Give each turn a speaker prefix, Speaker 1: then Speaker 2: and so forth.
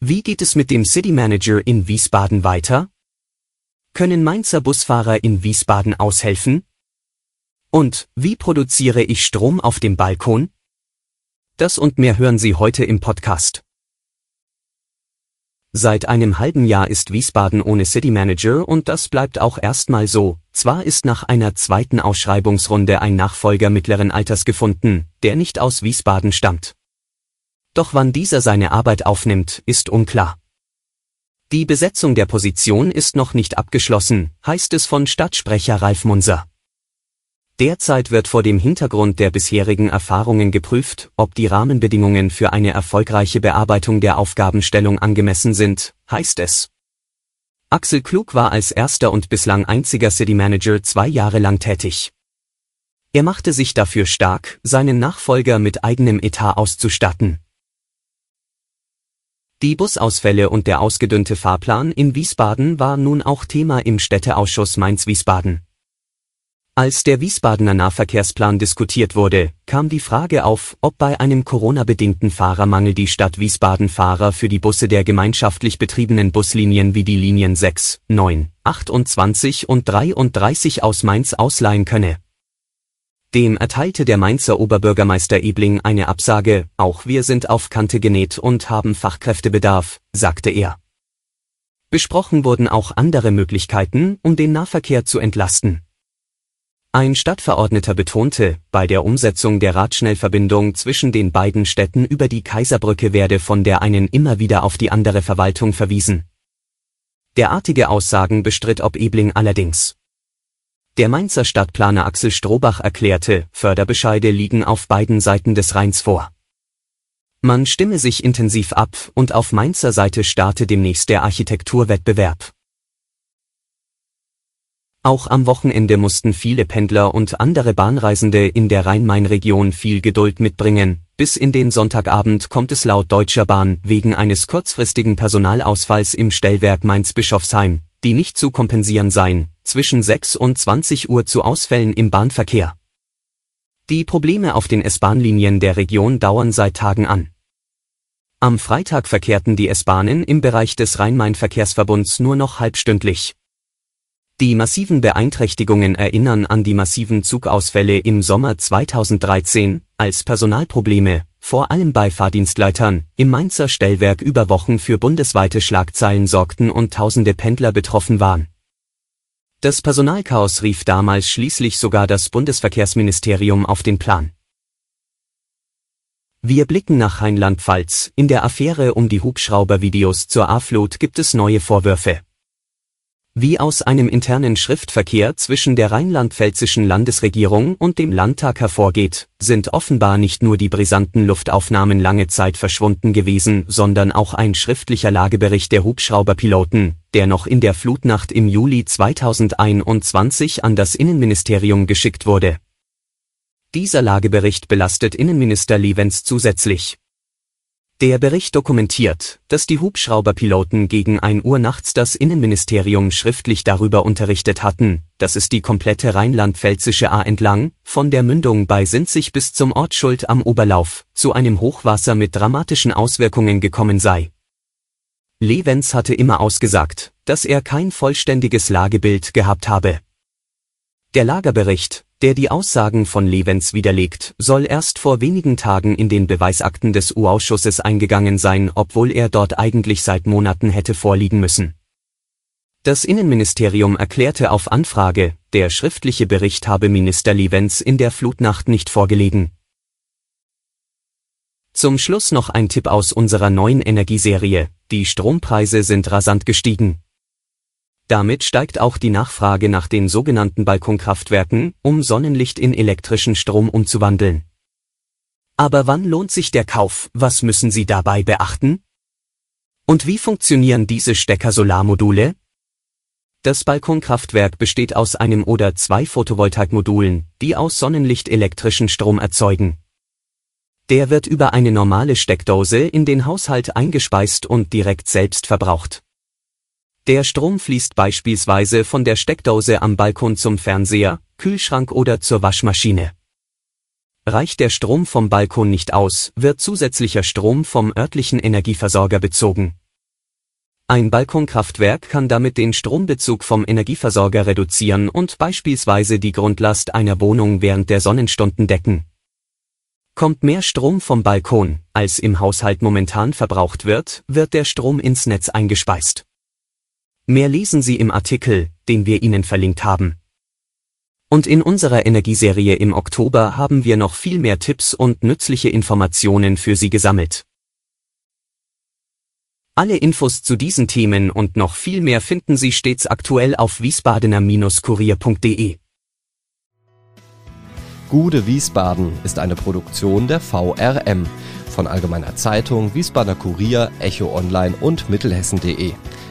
Speaker 1: Wie geht es mit dem City Manager in Wiesbaden weiter? Können Mainzer Busfahrer in Wiesbaden aushelfen? Und wie produziere ich Strom auf dem Balkon? Das und mehr hören Sie heute im Podcast. Seit einem halben Jahr ist Wiesbaden ohne City Manager und das bleibt auch erstmal so. Zwar ist nach einer zweiten Ausschreibungsrunde ein Nachfolger mittleren Alters gefunden, der nicht aus Wiesbaden stammt. Doch wann dieser seine Arbeit aufnimmt, ist unklar. Die Besetzung der Position ist noch nicht abgeschlossen, heißt es von Stadtsprecher Ralf Munser. Derzeit wird vor dem Hintergrund der bisherigen Erfahrungen geprüft, ob die Rahmenbedingungen für eine erfolgreiche Bearbeitung der Aufgabenstellung angemessen sind, heißt es. Axel Klug war als erster und bislang einziger City Manager zwei Jahre lang tätig. Er machte sich dafür stark, seinen Nachfolger mit eigenem Etat auszustatten. Die Busausfälle und der ausgedünnte Fahrplan in Wiesbaden war nun auch Thema im Städteausschuss Mainz-Wiesbaden. Als der Wiesbadener Nahverkehrsplan diskutiert wurde, kam die Frage auf, ob bei einem Corona-bedingten Fahrermangel die Stadt Wiesbaden Fahrer für die Busse der gemeinschaftlich betriebenen Buslinien wie die Linien 6, 9, 28 und 33 aus Mainz ausleihen könne dem erteilte der Mainzer Oberbürgermeister Ebling eine Absage, auch wir sind auf Kante genäht und haben Fachkräftebedarf, sagte er. Besprochen wurden auch andere Möglichkeiten, um den Nahverkehr zu entlasten. Ein Stadtverordneter betonte, bei der Umsetzung der Radschnellverbindung zwischen den beiden Städten über die Kaiserbrücke werde von der einen immer wieder auf die andere Verwaltung verwiesen. Derartige Aussagen bestritt ob Ebling allerdings. Der Mainzer Stadtplaner Axel Strohbach erklärte, Förderbescheide liegen auf beiden Seiten des Rheins vor. Man stimme sich intensiv ab und auf Mainzer Seite starte demnächst der Architekturwettbewerb. Auch am Wochenende mussten viele Pendler und andere Bahnreisende in der Rhein-Main-Region viel Geduld mitbringen. Bis in den Sonntagabend kommt es laut Deutscher Bahn wegen eines kurzfristigen Personalausfalls im Stellwerk Mainz-Bischofsheim, die nicht zu kompensieren seien, zwischen 6 und 20 Uhr zu Ausfällen im Bahnverkehr. Die Probleme auf den S-Bahn-Linien der Region dauern seit Tagen an. Am Freitag verkehrten die S-Bahnen im Bereich des Rhein-Main-Verkehrsverbunds nur noch halbstündlich. Die massiven Beeinträchtigungen erinnern an die massiven Zugausfälle im Sommer 2013, als Personalprobleme, vor allem bei Fahrdienstleitern, im Mainzer Stellwerk über Wochen für bundesweite Schlagzeilen sorgten und tausende Pendler betroffen waren. Das Personalchaos rief damals schließlich sogar das Bundesverkehrsministerium auf den Plan. Wir blicken nach Rheinland-Pfalz. In der Affäre um die Hubschraubervideos zur A-Flut gibt es neue Vorwürfe. Wie aus einem internen Schriftverkehr zwischen der rheinland-pfälzischen Landesregierung und dem Landtag hervorgeht, sind offenbar nicht nur die brisanten Luftaufnahmen lange Zeit verschwunden gewesen, sondern auch ein schriftlicher Lagebericht der Hubschrauberpiloten, der noch in der Flutnacht im Juli 2021 an das Innenministerium geschickt wurde. Dieser Lagebericht belastet Innenminister Levens zusätzlich. Der Bericht dokumentiert, dass die Hubschrauberpiloten gegen 1 Uhr nachts das Innenministerium schriftlich darüber unterrichtet hatten, dass es die komplette rheinland-pfälzische A entlang, von der Mündung bei Sinzig bis zum Ort Schuld am Oberlauf, zu einem Hochwasser mit dramatischen Auswirkungen gekommen sei. Levens hatte immer ausgesagt, dass er kein vollständiges Lagebild gehabt habe. Der Lagerbericht, der die Aussagen von Levens widerlegt, soll erst vor wenigen Tagen in den Beweisakten des U-Ausschusses eingegangen sein, obwohl er dort eigentlich seit Monaten hätte vorliegen müssen. Das Innenministerium erklärte auf Anfrage, der schriftliche Bericht habe Minister Levens in der Flutnacht nicht vorgelegen. Zum Schluss noch ein Tipp aus unserer neuen Energieserie, die Strompreise sind rasant gestiegen. Damit steigt auch die Nachfrage nach den sogenannten Balkonkraftwerken, um Sonnenlicht in elektrischen Strom umzuwandeln. Aber wann lohnt sich der Kauf, was müssen Sie dabei beachten? Und wie funktionieren diese Stecker-Solarmodule? Das Balkonkraftwerk besteht aus einem oder zwei Photovoltaikmodulen, die aus Sonnenlicht elektrischen Strom erzeugen. Der wird über eine normale Steckdose in den Haushalt eingespeist und direkt selbst verbraucht. Der Strom fließt beispielsweise von der Steckdose am Balkon zum Fernseher, Kühlschrank oder zur Waschmaschine. Reicht der Strom vom Balkon nicht aus, wird zusätzlicher Strom vom örtlichen Energieversorger bezogen. Ein Balkonkraftwerk kann damit den Strombezug vom Energieversorger reduzieren und beispielsweise die Grundlast einer Wohnung während der Sonnenstunden decken. Kommt mehr Strom vom Balkon, als im Haushalt momentan verbraucht wird, wird der Strom ins Netz eingespeist. Mehr lesen Sie im Artikel, den wir Ihnen verlinkt haben. Und in unserer Energieserie im Oktober haben wir noch viel mehr Tipps und nützliche Informationen für Sie gesammelt. Alle Infos zu diesen Themen und noch viel mehr finden Sie stets aktuell auf wiesbadener-kurier.de.
Speaker 2: Gude Wiesbaden ist eine Produktion der VRM von Allgemeiner Zeitung, Wiesbadener Kurier, Echo Online und Mittelhessen.de.